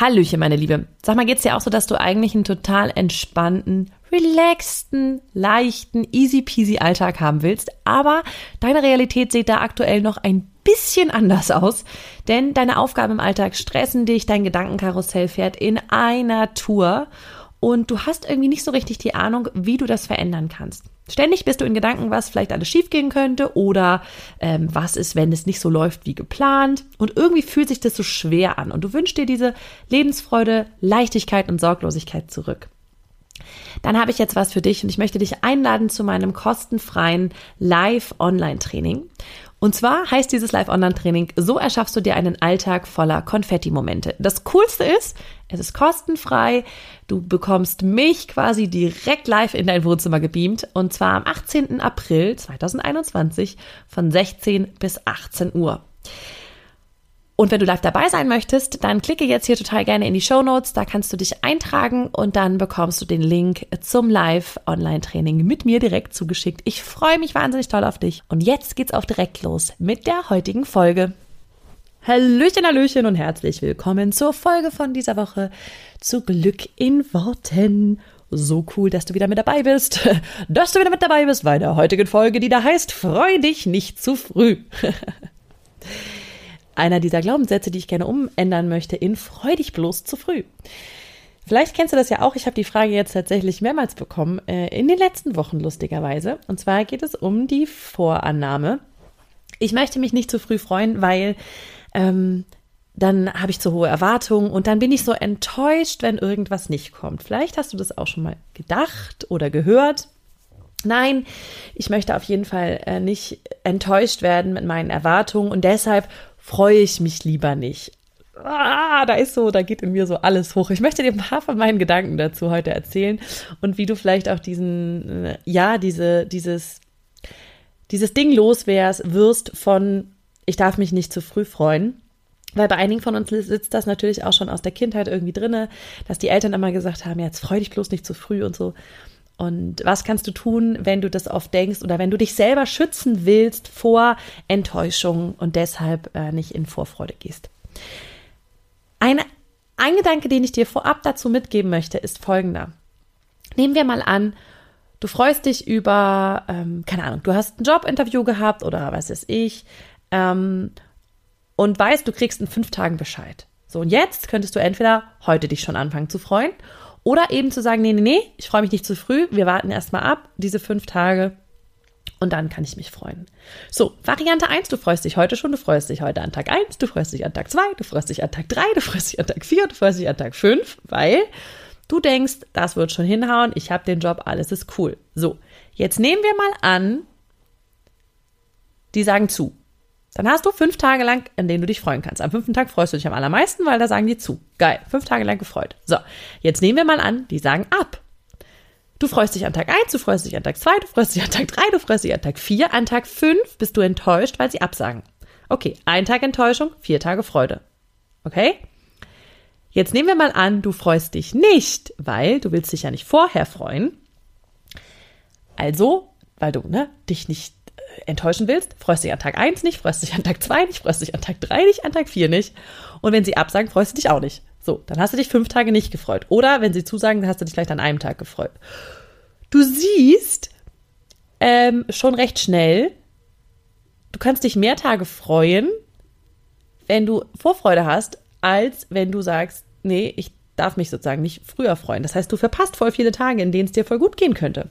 Hallöchen, meine Liebe. Sag mal, geht's dir auch so, dass du eigentlich einen total entspannten, relaxten, leichten, easy peasy Alltag haben willst, aber deine Realität sieht da aktuell noch ein bisschen anders aus, denn deine Aufgaben im Alltag stressen dich, dein Gedankenkarussell fährt in einer Tour und du hast irgendwie nicht so richtig die Ahnung, wie du das verändern kannst. Ständig bist du in Gedanken, was vielleicht alles schiefgehen könnte oder ähm, was ist, wenn es nicht so läuft wie geplant. Und irgendwie fühlt sich das so schwer an und du wünschst dir diese Lebensfreude, Leichtigkeit und Sorglosigkeit zurück. Dann habe ich jetzt was für dich und ich möchte dich einladen zu meinem kostenfreien Live-Online-Training. Und zwar heißt dieses Live-Online-Training, so erschaffst du dir einen Alltag voller Konfetti-Momente. Das Coolste ist, es ist kostenfrei. Du bekommst mich quasi direkt live in dein Wohnzimmer gebeamt. Und zwar am 18. April 2021 von 16 bis 18 Uhr. Und wenn du live dabei sein möchtest, dann klicke jetzt hier total gerne in die Show Notes. Da kannst du dich eintragen und dann bekommst du den Link zum Live-Online-Training mit mir direkt zugeschickt. Ich freue mich wahnsinnig toll auf dich. Und jetzt geht's auch direkt los mit der heutigen Folge. Hallöchen, Hallöchen und herzlich willkommen zur Folge von dieser Woche zu Glück in Worten. So cool, dass du wieder mit dabei bist. Dass du wieder mit dabei bist bei der heutigen Folge, die da heißt, freu dich nicht zu früh. einer dieser Glaubenssätze, die ich gerne umändern möchte, in freu dich bloß zu früh. Vielleicht kennst du das ja auch. Ich habe die Frage jetzt tatsächlich mehrmals bekommen, äh, in den letzten Wochen lustigerweise. Und zwar geht es um die Vorannahme. Ich möchte mich nicht zu früh freuen, weil ähm, dann habe ich zu hohe Erwartungen und dann bin ich so enttäuscht, wenn irgendwas nicht kommt. Vielleicht hast du das auch schon mal gedacht oder gehört. Nein, ich möchte auf jeden Fall äh, nicht enttäuscht werden mit meinen Erwartungen und deshalb freue ich mich lieber nicht. Ah, da ist so, da geht in mir so alles hoch. Ich möchte dir ein paar von meinen Gedanken dazu heute erzählen und wie du vielleicht auch diesen, äh, ja, diese, dieses, dieses Ding los wirst von, ich darf mich nicht zu früh freuen. Weil bei einigen von uns sitzt das natürlich auch schon aus der Kindheit irgendwie drinne, dass die Eltern immer gesagt haben, jetzt freu dich bloß nicht zu früh und so. Und was kannst du tun, wenn du das oft denkst oder wenn du dich selber schützen willst vor Enttäuschung und deshalb äh, nicht in Vorfreude gehst? Eine, ein Gedanke, den ich dir vorab dazu mitgeben möchte, ist folgender. Nehmen wir mal an, du freust dich über, ähm, keine Ahnung, du hast ein Jobinterview gehabt oder was weiß ich ähm, und weißt, du kriegst in fünf Tagen Bescheid. So, und jetzt könntest du entweder heute dich schon anfangen zu freuen oder eben zu sagen, nee, nee, nee, ich freue mich nicht zu früh, wir warten erstmal ab, diese fünf Tage und dann kann ich mich freuen. So, Variante 1, du freust dich heute schon, du freust dich heute an Tag 1, du freust dich an Tag 2, du freust dich an Tag 3, du freust dich an Tag 4, du freust dich an Tag 5, weil du denkst, das wird schon hinhauen, ich habe den Job, alles ist cool. So, jetzt nehmen wir mal an, die sagen zu. Dann hast du fünf Tage lang, an denen du dich freuen kannst. Am fünften Tag freust du dich am allermeisten, weil da sagen die zu. Geil, fünf Tage lang gefreut. So, jetzt nehmen wir mal an, die sagen ab. Du freust dich an Tag 1, du freust dich an Tag 2, du freust dich an Tag 3, du freust dich an Tag 4. An Tag 5 bist du enttäuscht, weil sie absagen. Okay, ein Tag Enttäuschung, vier Tage Freude. Okay? Jetzt nehmen wir mal an, du freust dich nicht, weil du willst dich ja nicht vorher freuen. Also, weil du ne, dich nicht enttäuschen willst, freust dich an Tag 1 nicht, freust dich an Tag 2 nicht, freust dich an Tag 3 nicht, an Tag 4 nicht. Und wenn sie absagen, freust du dich auch nicht. So, dann hast du dich fünf Tage nicht gefreut. Oder wenn sie zusagen, dann hast du dich vielleicht an einem Tag gefreut. Du siehst ähm, schon recht schnell, du kannst dich mehr Tage freuen, wenn du Vorfreude hast, als wenn du sagst, nee, ich darf mich sozusagen nicht früher freuen. Das heißt, du verpasst voll viele Tage, in denen es dir voll gut gehen könnte.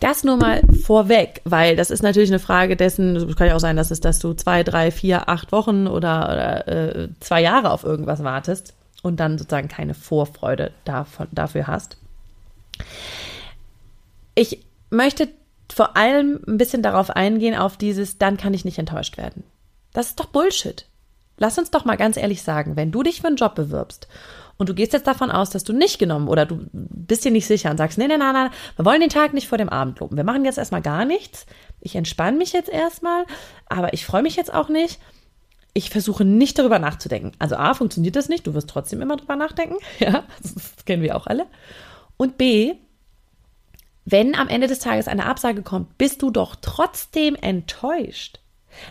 Das nur mal vorweg, weil das ist natürlich eine Frage dessen, es kann ja auch sein, dass es, dass du zwei, drei, vier, acht Wochen oder, oder äh, zwei Jahre auf irgendwas wartest und dann sozusagen keine Vorfreude davon, dafür hast. Ich möchte vor allem ein bisschen darauf eingehen, auf dieses, dann kann ich nicht enttäuscht werden. Das ist doch Bullshit. Lass uns doch mal ganz ehrlich sagen, wenn du dich für einen Job bewirbst und du gehst jetzt davon aus, dass du nicht genommen oder du bist dir nicht sicher und sagst, nee, nee, nee, nee, wir wollen den Tag nicht vor dem Abend loben. Wir machen jetzt erstmal gar nichts. Ich entspanne mich jetzt erstmal, aber ich freue mich jetzt auch nicht. Ich versuche nicht darüber nachzudenken. Also A, funktioniert das nicht, du wirst trotzdem immer darüber nachdenken. Ja, das kennen wir auch alle. Und B, wenn am Ende des Tages eine Absage kommt, bist du doch trotzdem enttäuscht.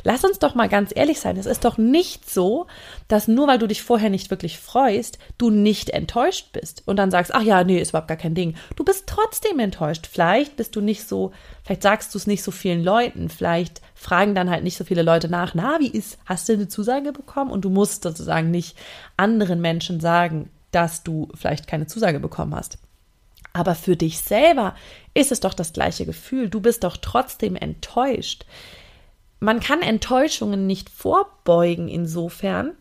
Lass uns doch mal ganz ehrlich sein. Es ist doch nicht so, dass nur weil du dich vorher nicht wirklich freust, du nicht enttäuscht bist und dann sagst, ach ja, nee, ist überhaupt gar kein Ding. Du bist trotzdem enttäuscht. Vielleicht bist du nicht so, vielleicht sagst du es nicht so vielen Leuten, vielleicht fragen dann halt nicht so viele Leute nach, na, wie ist, hast du eine Zusage bekommen? Und du musst sozusagen nicht anderen Menschen sagen, dass du vielleicht keine Zusage bekommen hast. Aber für dich selber ist es doch das gleiche Gefühl. Du bist doch trotzdem enttäuscht man kann Enttäuschungen nicht vorbeugen insofern,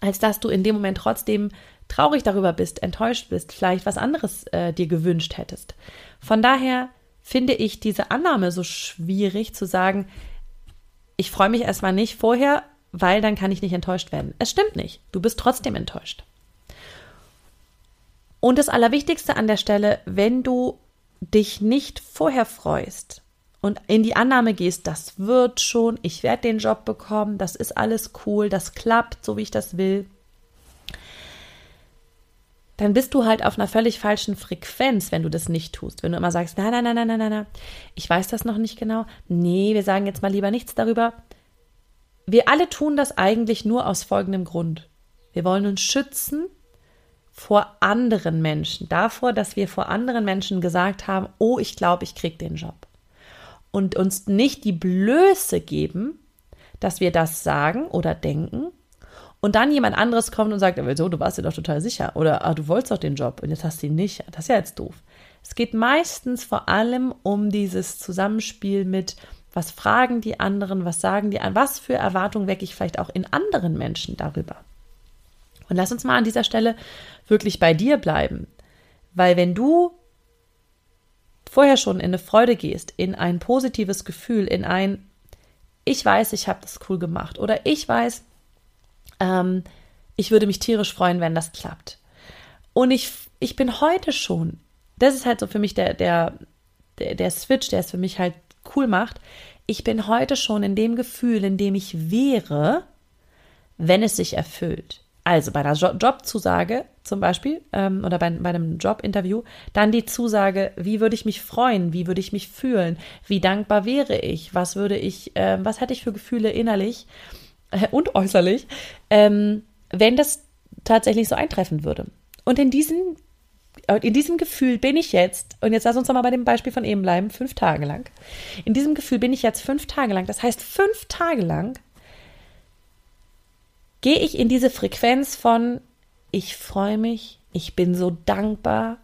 als dass du in dem Moment trotzdem traurig darüber bist, enttäuscht bist, vielleicht was anderes äh, dir gewünscht hättest. Von daher finde ich diese Annahme so schwierig zu sagen, ich freue mich erstmal nicht vorher, weil dann kann ich nicht enttäuscht werden. Es stimmt nicht. Du bist trotzdem enttäuscht. Und das Allerwichtigste an der Stelle, wenn du dich nicht vorher freust, und in die Annahme gehst, das wird schon, ich werde den Job bekommen, das ist alles cool, das klappt, so wie ich das will, dann bist du halt auf einer völlig falschen Frequenz, wenn du das nicht tust. Wenn du immer sagst, nein, nein, nein, nein, nein, nein, ich weiß das noch nicht genau. Nee, wir sagen jetzt mal lieber nichts darüber. Wir alle tun das eigentlich nur aus folgendem Grund. Wir wollen uns schützen vor anderen Menschen, davor, dass wir vor anderen Menschen gesagt haben, oh, ich glaube, ich krieg den Job und uns nicht die Blöße geben, dass wir das sagen oder denken und dann jemand anderes kommt und sagt, so, du warst dir doch total sicher oder ah, du wolltest doch den Job und jetzt hast du ihn nicht. Das ist ja jetzt doof. Es geht meistens vor allem um dieses Zusammenspiel mit, was fragen die anderen, was sagen die an, was für Erwartungen wecke ich vielleicht auch in anderen Menschen darüber. Und lass uns mal an dieser Stelle wirklich bei dir bleiben. Weil wenn du vorher schon in eine Freude gehst, in ein positives Gefühl, in ein Ich weiß, ich habe das cool gemacht oder ich weiß, ähm, ich würde mich tierisch freuen, wenn das klappt. Und ich, ich bin heute schon, das ist halt so für mich der, der, der, der Switch, der es für mich halt cool macht. Ich bin heute schon in dem Gefühl, in dem ich wäre, wenn es sich erfüllt. Also bei einer Jobzusage zum Beispiel ähm, oder bei, bei einem Jobinterview, dann die Zusage, wie würde ich mich freuen, wie würde ich mich fühlen, wie dankbar wäre ich, was würde ich, äh, was hätte ich für Gefühle innerlich äh, und äußerlich, ähm, wenn das tatsächlich so eintreffen würde. Und in diesem, in diesem Gefühl bin ich jetzt, und jetzt lass uns doch mal bei dem Beispiel von eben bleiben, fünf Tage lang. In diesem Gefühl bin ich jetzt fünf Tage lang. Das heißt, fünf Tage lang gehe ich in diese Frequenz von ich freue mich, ich bin so dankbar,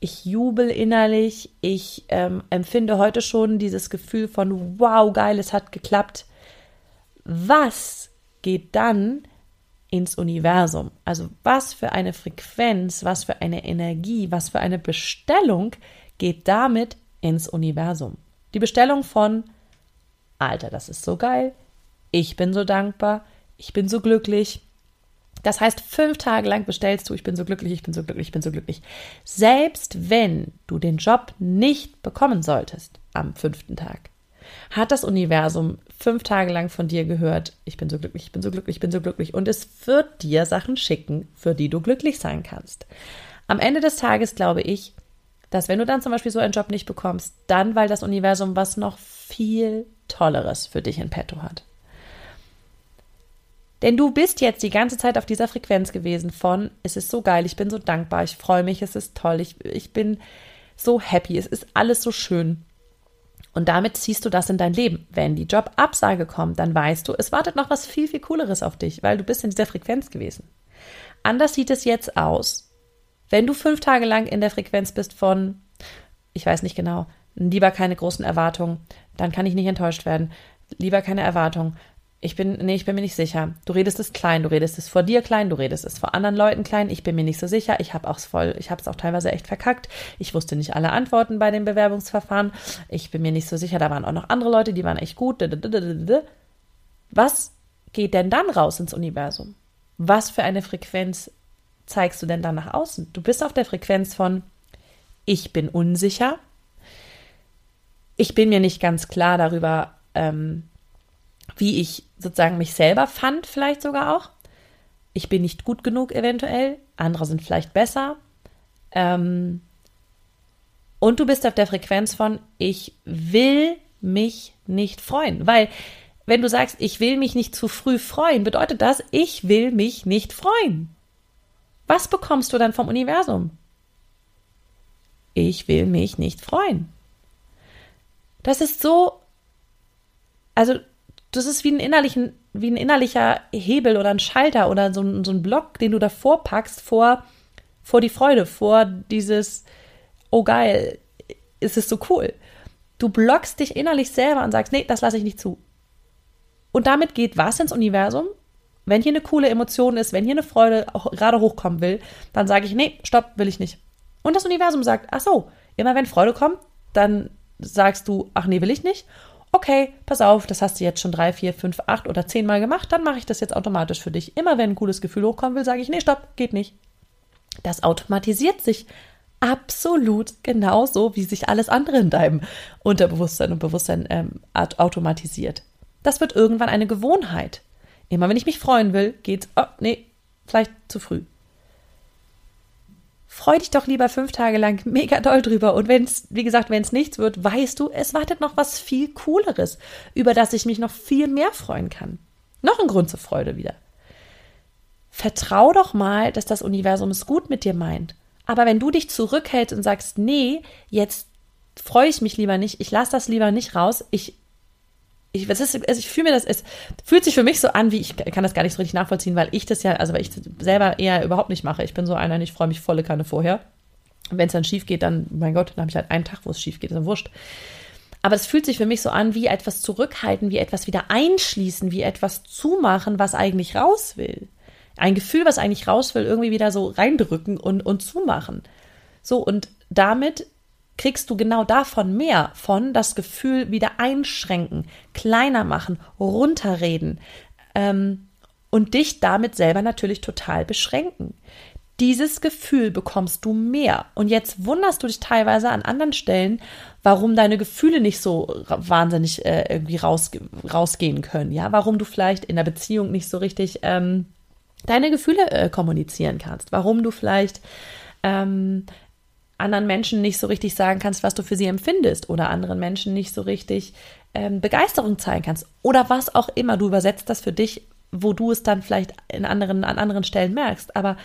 ich jubel innerlich, ich ähm, empfinde heute schon dieses Gefühl von wow, geil, es hat geklappt. Was geht dann ins Universum? Also was für eine Frequenz, was für eine Energie, was für eine Bestellung geht damit ins Universum? Die Bestellung von Alter, das ist so geil, ich bin so dankbar, ich bin so glücklich. Das heißt, fünf Tage lang bestellst du, ich bin so glücklich, ich bin so glücklich, ich bin so glücklich. Selbst wenn du den Job nicht bekommen solltest am fünften Tag, hat das Universum fünf Tage lang von dir gehört, ich bin so glücklich, ich bin so glücklich, ich bin so glücklich. Und es wird dir Sachen schicken, für die du glücklich sein kannst. Am Ende des Tages glaube ich, dass wenn du dann zum Beispiel so einen Job nicht bekommst, dann, weil das Universum was noch viel Tolleres für dich in petto hat. Denn du bist jetzt die ganze Zeit auf dieser Frequenz gewesen von, es ist so geil, ich bin so dankbar, ich freue mich, es ist toll, ich, ich bin so happy, es ist alles so schön. Und damit ziehst du das in dein Leben. Wenn die Jobabsage kommt, dann weißt du, es wartet noch was viel, viel Cooleres auf dich, weil du bist in dieser Frequenz gewesen. Anders sieht es jetzt aus. Wenn du fünf Tage lang in der Frequenz bist von, ich weiß nicht genau, lieber keine großen Erwartungen, dann kann ich nicht enttäuscht werden. Lieber keine Erwartungen, ich bin, nee, ich bin mir nicht sicher. Du redest es klein, du redest es vor dir klein, du redest es vor anderen Leuten klein. Ich bin mir nicht so sicher. Ich habe auch voll, ich habe es auch teilweise echt verkackt. Ich wusste nicht alle Antworten bei dem Bewerbungsverfahren. Ich bin mir nicht so sicher. Da waren auch noch andere Leute, die waren echt gut. Was geht denn dann raus ins Universum? Was für eine Frequenz zeigst du denn dann nach außen? Du bist auf der Frequenz von ich bin unsicher, ich bin mir nicht ganz klar darüber, ähm, wie ich sozusagen mich selber fand, vielleicht sogar auch. Ich bin nicht gut genug eventuell, andere sind vielleicht besser. Ähm, und du bist auf der Frequenz von ich will mich nicht freuen, weil wenn du sagst, ich will mich nicht zu früh freuen, bedeutet das, ich will mich nicht freuen. Was bekommst du dann vom Universum? Ich will mich nicht freuen. Das ist so, also das ist wie ein, innerlichen, wie ein innerlicher Hebel oder ein Schalter oder so ein, so ein Block, den du davor packst, vor, vor die Freude, vor dieses, oh geil, ist es so cool. Du blockst dich innerlich selber und sagst, nee, das lasse ich nicht zu. Und damit geht was ins Universum? Wenn hier eine coole Emotion ist, wenn hier eine Freude gerade hochkommen will, dann sage ich, nee, stopp, will ich nicht. Und das Universum sagt, ach so, immer wenn Freude kommt, dann sagst du, ach nee, will ich nicht. Okay, pass auf, das hast du jetzt schon drei, vier, fünf, acht oder zehn Mal gemacht, dann mache ich das jetzt automatisch für dich. Immer wenn ein cooles Gefühl hochkommen will, sage ich, nee, stopp, geht nicht. Das automatisiert sich absolut genauso, wie sich alles andere in deinem Unterbewusstsein und Bewusstsein ähm, automatisiert. Das wird irgendwann eine Gewohnheit. Immer wenn ich mich freuen will, geht's, oh, nee, vielleicht zu früh. Freu dich doch lieber fünf Tage lang mega doll drüber. Und wenn es, wie gesagt, wenn es nichts wird, weißt du, es wartet noch was viel Cooleres, über das ich mich noch viel mehr freuen kann. Noch ein Grund zur Freude wieder. Vertrau doch mal, dass das Universum es gut mit dir meint. Aber wenn du dich zurückhältst und sagst, nee, jetzt freue ich mich lieber nicht, ich lasse das lieber nicht raus, ich ich, ist, also ich fühle mir das, es fühlt sich für mich so an, wie ich kann das gar nicht so richtig nachvollziehen, weil ich das ja, also weil ich selber eher überhaupt nicht mache. Ich bin so einer, ich freue mich volle Kanne vorher. Wenn es dann schief geht, dann, mein Gott, dann habe ich halt einen Tag, wo es schief geht, ist dann wurscht. Aber es fühlt sich für mich so an, wie etwas zurückhalten, wie etwas wieder einschließen, wie etwas zumachen, was eigentlich raus will. Ein Gefühl, was eigentlich raus will, irgendwie wieder so reindrücken und, und zumachen. So, und damit kriegst du genau davon mehr, von das Gefühl wieder einschränken, kleiner machen, runterreden ähm, und dich damit selber natürlich total beschränken. Dieses Gefühl bekommst du mehr. Und jetzt wunderst du dich teilweise an anderen Stellen, warum deine Gefühle nicht so wahnsinnig äh, irgendwie raus, rausgehen können. Ja, warum du vielleicht in der Beziehung nicht so richtig ähm, deine Gefühle äh, kommunizieren kannst. Warum du vielleicht ähm, anderen Menschen nicht so richtig sagen kannst, was du für sie empfindest oder anderen Menschen nicht so richtig ähm, Begeisterung zeigen kannst oder was auch immer. Du übersetzt das für dich, wo du es dann vielleicht in anderen, an anderen Stellen merkst. Aber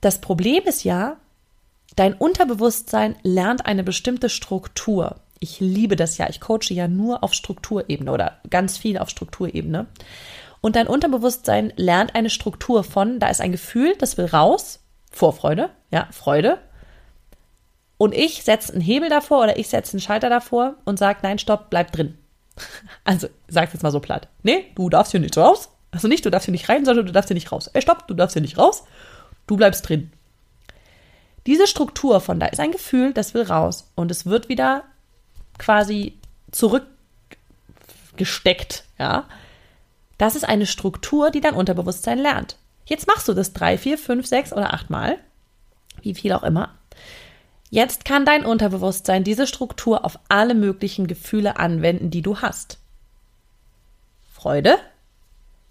das Problem ist ja, dein Unterbewusstsein lernt eine bestimmte Struktur. Ich liebe das ja. Ich coache ja nur auf Strukturebene oder ganz viel auf Strukturebene. Und dein Unterbewusstsein lernt eine Struktur von, da ist ein Gefühl, das will raus, Vorfreude, ja, Freude, und ich setze einen Hebel davor oder ich setze einen Schalter davor und sage, nein, stopp, bleib drin. Also, sag's jetzt mal so platt. Nee, du darfst hier nicht raus. Also nicht, du darfst hier nicht rein, sondern du darfst hier nicht raus. Ey, stopp, du darfst hier nicht raus. Du bleibst drin. Diese Struktur von da ist ein Gefühl, das will raus. Und es wird wieder quasi zurückgesteckt, ja. Das ist eine Struktur, die dein Unterbewusstsein lernt. Jetzt machst du das drei, vier, fünf, sechs oder acht Mal, wie viel auch immer. Jetzt kann dein Unterbewusstsein diese Struktur auf alle möglichen Gefühle anwenden, die du hast. Freude,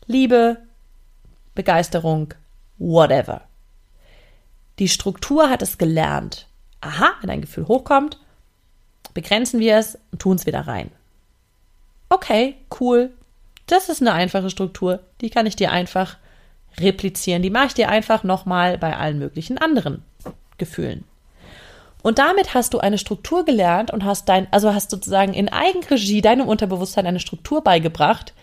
Liebe, Begeisterung, whatever. Die Struktur hat es gelernt. Aha, wenn ein Gefühl hochkommt, begrenzen wir es und tun es wieder rein. Okay, cool. Das ist eine einfache Struktur. Die kann ich dir einfach replizieren. Die mache ich dir einfach nochmal bei allen möglichen anderen Gefühlen. Und damit hast du eine Struktur gelernt und hast dein, also hast sozusagen in Eigenregie deinem Unterbewusstsein eine Struktur beigebracht,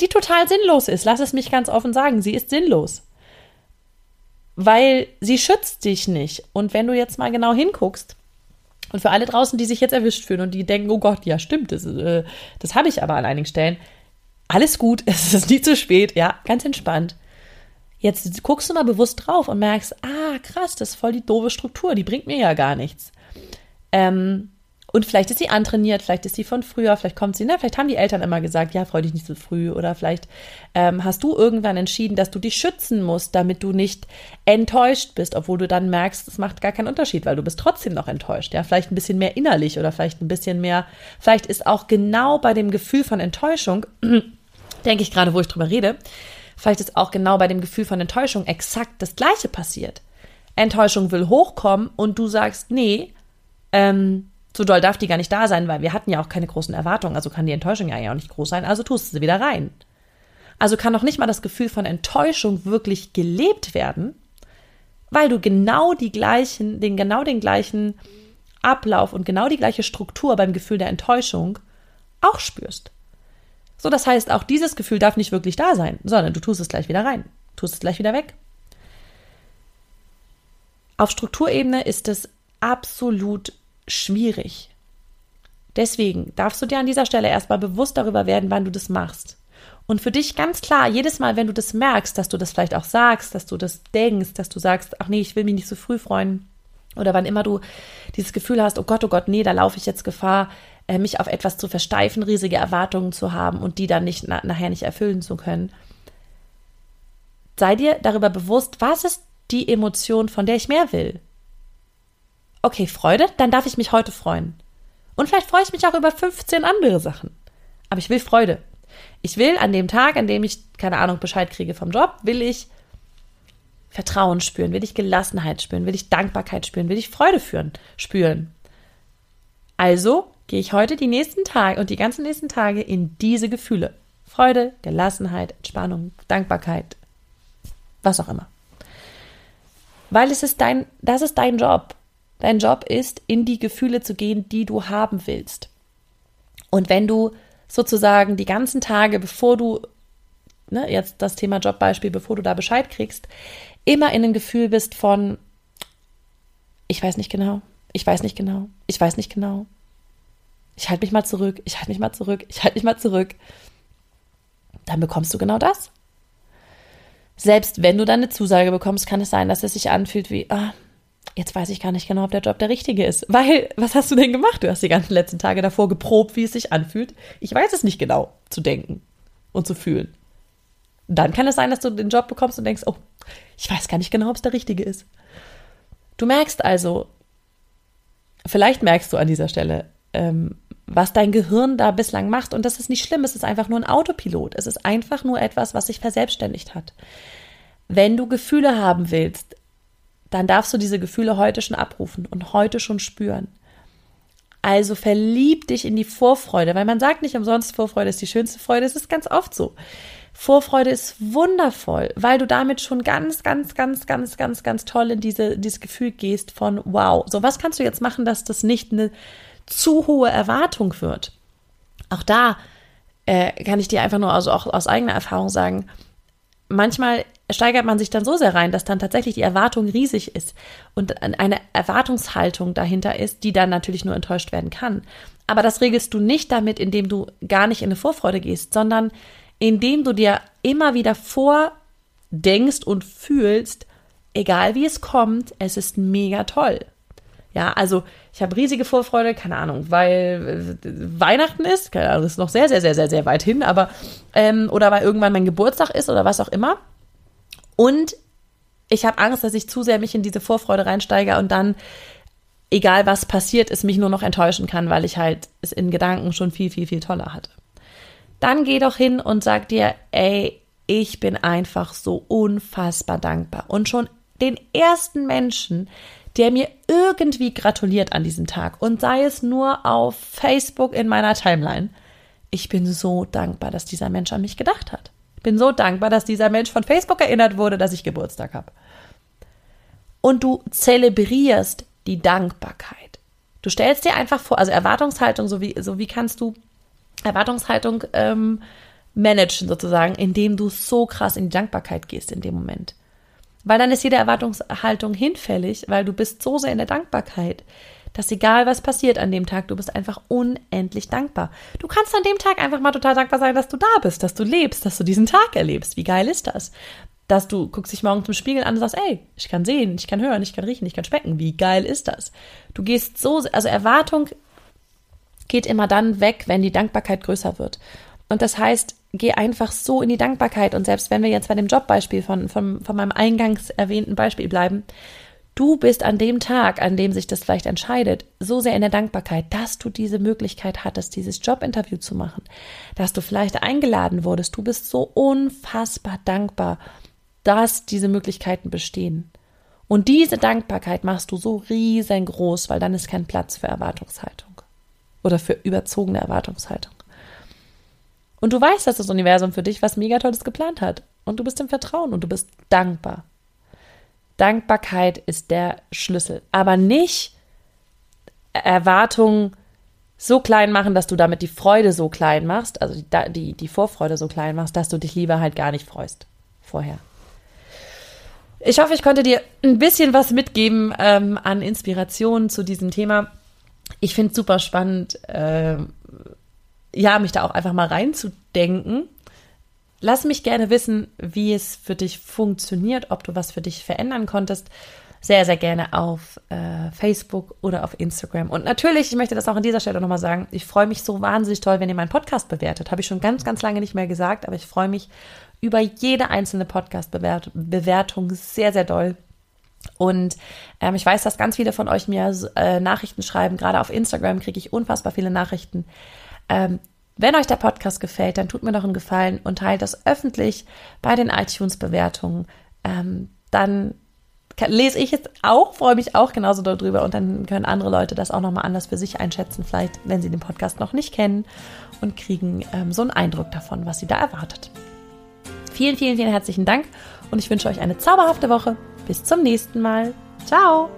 die total sinnlos ist. Lass es mich ganz offen sagen, sie ist sinnlos. Weil sie schützt dich nicht. Und wenn du jetzt mal genau hinguckst, und für alle draußen, die sich jetzt erwischt fühlen und die denken, oh Gott, ja, stimmt, das, äh, das habe ich aber an einigen Stellen. Alles gut, es ist nie zu spät, ja, ganz entspannt. Jetzt guckst du mal bewusst drauf und merkst, ah, krass, das ist voll die doofe Struktur, die bringt mir ja gar nichts. Ähm, Und vielleicht ist sie antrainiert, vielleicht ist sie von früher, vielleicht kommt sie, ne, vielleicht haben die Eltern immer gesagt, ja, freu dich nicht so früh. Oder vielleicht ähm, hast du irgendwann entschieden, dass du dich schützen musst, damit du nicht enttäuscht bist, obwohl du dann merkst, es macht gar keinen Unterschied, weil du bist trotzdem noch enttäuscht. Ja, vielleicht ein bisschen mehr innerlich oder vielleicht ein bisschen mehr, vielleicht ist auch genau bei dem Gefühl von Enttäuschung, denke ich gerade, wo ich drüber rede, vielleicht ist auch genau bei dem Gefühl von Enttäuschung exakt das Gleiche passiert. Enttäuschung will hochkommen und du sagst, nee, ähm, so doll darf die gar nicht da sein, weil wir hatten ja auch keine großen Erwartungen, also kann die Enttäuschung ja auch nicht groß sein, also tust du sie wieder rein. Also kann noch nicht mal das Gefühl von Enttäuschung wirklich gelebt werden, weil du genau die gleichen, den genau den gleichen Ablauf und genau die gleiche Struktur beim Gefühl der Enttäuschung auch spürst. So, das heißt, auch dieses Gefühl darf nicht wirklich da sein, sondern du tust es gleich wieder rein, tust es gleich wieder weg. Auf Strukturebene ist es absolut schwierig. Deswegen darfst du dir an dieser Stelle erstmal bewusst darüber werden, wann du das machst. Und für dich ganz klar, jedes Mal, wenn du das merkst, dass du das vielleicht auch sagst, dass du das denkst, dass du sagst, ach nee, ich will mich nicht so früh freuen, oder wann immer du dieses Gefühl hast, oh Gott, oh Gott, nee, da laufe ich jetzt Gefahr, äh, mich auf etwas zu versteifen, riesige Erwartungen zu haben und die dann nicht nachher nicht erfüllen zu können. Sei dir darüber bewusst, was ist die Emotion, von der ich mehr will? Okay, Freude, dann darf ich mich heute freuen. Und vielleicht freue ich mich auch über 15 andere Sachen. Aber ich will Freude. Ich will an dem Tag, an dem ich, keine Ahnung, Bescheid kriege vom Job, will ich Vertrauen spüren, will ich Gelassenheit spüren, will ich Dankbarkeit spüren, will ich Freude führen, spüren. Also gehe ich heute die nächsten Tage und die ganzen nächsten Tage in diese Gefühle. Freude, Gelassenheit, Entspannung, Dankbarkeit, was auch immer. Weil es ist dein, das ist dein Job. Dein Job ist, in die Gefühle zu gehen, die du haben willst. Und wenn du sozusagen die ganzen Tage, bevor du, ne, jetzt das Thema Jobbeispiel, bevor du da Bescheid kriegst, immer in einem Gefühl bist von, ich weiß nicht genau, ich weiß nicht genau, ich weiß nicht genau. Ich halte mich mal zurück, ich halte mich mal zurück, ich halte mich mal zurück. Dann bekommst du genau das. Selbst wenn du dann eine Zusage bekommst, kann es sein, dass es sich anfühlt wie, ah, jetzt weiß ich gar nicht genau, ob der Job der richtige ist. Weil, was hast du denn gemacht? Du hast die ganzen letzten Tage davor geprobt, wie es sich anfühlt. Ich weiß es nicht genau zu denken und zu fühlen. Dann kann es sein, dass du den Job bekommst und denkst, oh, ich weiß gar nicht genau, ob es der richtige ist. Du merkst also, vielleicht merkst du an dieser Stelle, ähm, was dein Gehirn da bislang macht. Und das ist nicht schlimm, es ist einfach nur ein Autopilot. Es ist einfach nur etwas, was sich verselbstständigt hat. Wenn du Gefühle haben willst, dann darfst du diese Gefühle heute schon abrufen und heute schon spüren. Also verlieb dich in die Vorfreude, weil man sagt nicht umsonst, Vorfreude ist die schönste Freude. Es ist ganz oft so. Vorfreude ist wundervoll, weil du damit schon ganz, ganz, ganz, ganz, ganz, ganz toll in diese, dieses Gefühl gehst von wow. So, was kannst du jetzt machen, dass das nicht eine zu hohe Erwartung wird? Auch da äh, kann ich dir einfach nur also auch aus eigener Erfahrung sagen, manchmal steigert man sich dann so sehr rein, dass dann tatsächlich die Erwartung riesig ist und eine Erwartungshaltung dahinter ist, die dann natürlich nur enttäuscht werden kann. Aber das regelst du nicht damit, indem du gar nicht in eine Vorfreude gehst, sondern indem du dir immer wieder vordenkst und fühlst, egal wie es kommt, es ist mega toll. Ja, also ich habe riesige Vorfreude, keine Ahnung, weil äh, Weihnachten ist, keine Ahnung, ist noch sehr, sehr, sehr, sehr, sehr weit hin, aber ähm, oder weil irgendwann mein Geburtstag ist oder was auch immer. Und ich habe Angst, dass ich zu sehr mich in diese Vorfreude reinsteige und dann, egal was passiert, es mich nur noch enttäuschen kann, weil ich halt es in Gedanken schon viel, viel, viel toller hatte. Dann geh doch hin und sag dir, ey, ich bin einfach so unfassbar dankbar. Und schon den ersten Menschen, der mir irgendwie gratuliert an diesem Tag und sei es nur auf Facebook in meiner Timeline, ich bin so dankbar, dass dieser Mensch an mich gedacht hat. Bin so dankbar, dass dieser Mensch von Facebook erinnert wurde, dass ich Geburtstag habe. Und du zelebrierst die Dankbarkeit. Du stellst dir einfach vor, also Erwartungshaltung, so wie, so wie kannst du Erwartungshaltung ähm, managen sozusagen, indem du so krass in die Dankbarkeit gehst in dem Moment. Weil dann ist jede Erwartungshaltung hinfällig, weil du bist so sehr in der Dankbarkeit, dass egal was passiert an dem Tag, du bist einfach unendlich dankbar. Du kannst an dem Tag einfach mal total dankbar sein, dass du da bist, dass du lebst, dass du diesen Tag erlebst. Wie geil ist das? Dass du guckst dich morgen zum Spiegel an und sagst, ey, ich kann sehen, ich kann hören, ich kann riechen, ich kann schmecken. Wie geil ist das? Du gehst so, also Erwartung geht immer dann weg, wenn die Dankbarkeit größer wird. Und das heißt, geh einfach so in die Dankbarkeit. Und selbst wenn wir jetzt bei dem Jobbeispiel von, von, von meinem eingangs erwähnten Beispiel bleiben, du bist an dem Tag, an dem sich das vielleicht entscheidet, so sehr in der Dankbarkeit, dass du diese Möglichkeit hattest, dieses Jobinterview zu machen, dass du vielleicht eingeladen wurdest. Du bist so unfassbar dankbar, dass diese Möglichkeiten bestehen. Und diese Dankbarkeit machst du so riesengroß, weil dann ist kein Platz für Erwartungshaltung oder für überzogene Erwartungshaltung. Und du weißt, dass das Universum für dich was mega Tolles geplant hat. Und du bist im Vertrauen und du bist dankbar. Dankbarkeit ist der Schlüssel. Aber nicht Erwartungen so klein machen, dass du damit die Freude so klein machst, also die, die, die Vorfreude so klein machst, dass du dich lieber halt gar nicht freust vorher. Ich hoffe, ich konnte dir ein bisschen was mitgeben ähm, an Inspiration zu diesem Thema. Ich finde es super spannend, äh, ja, mich da auch einfach mal reinzudenken. Lass mich gerne wissen, wie es für dich funktioniert, ob du was für dich verändern konntest. Sehr, sehr gerne auf äh, Facebook oder auf Instagram. Und natürlich, ich möchte das auch an dieser Stelle nochmal sagen, ich freue mich so wahnsinnig toll, wenn ihr meinen Podcast bewertet. Habe ich schon ganz, ganz lange nicht mehr gesagt, aber ich freue mich über jede einzelne Podcast-Bewertung sehr, sehr doll. Und ähm, ich weiß, dass ganz viele von euch mir äh, Nachrichten schreiben. Gerade auf Instagram kriege ich unfassbar viele Nachrichten. Ähm, wenn euch der Podcast gefällt, dann tut mir doch einen Gefallen und teilt das öffentlich bei den iTunes-Bewertungen. Ähm, dann lese ich jetzt auch, freue mich auch genauso darüber und dann können andere Leute das auch nochmal anders für sich einschätzen, vielleicht wenn sie den Podcast noch nicht kennen und kriegen ähm, so einen Eindruck davon, was sie da erwartet. Vielen, vielen, vielen herzlichen Dank und ich wünsche euch eine zauberhafte Woche. Bis zum nächsten Mal. Ciao!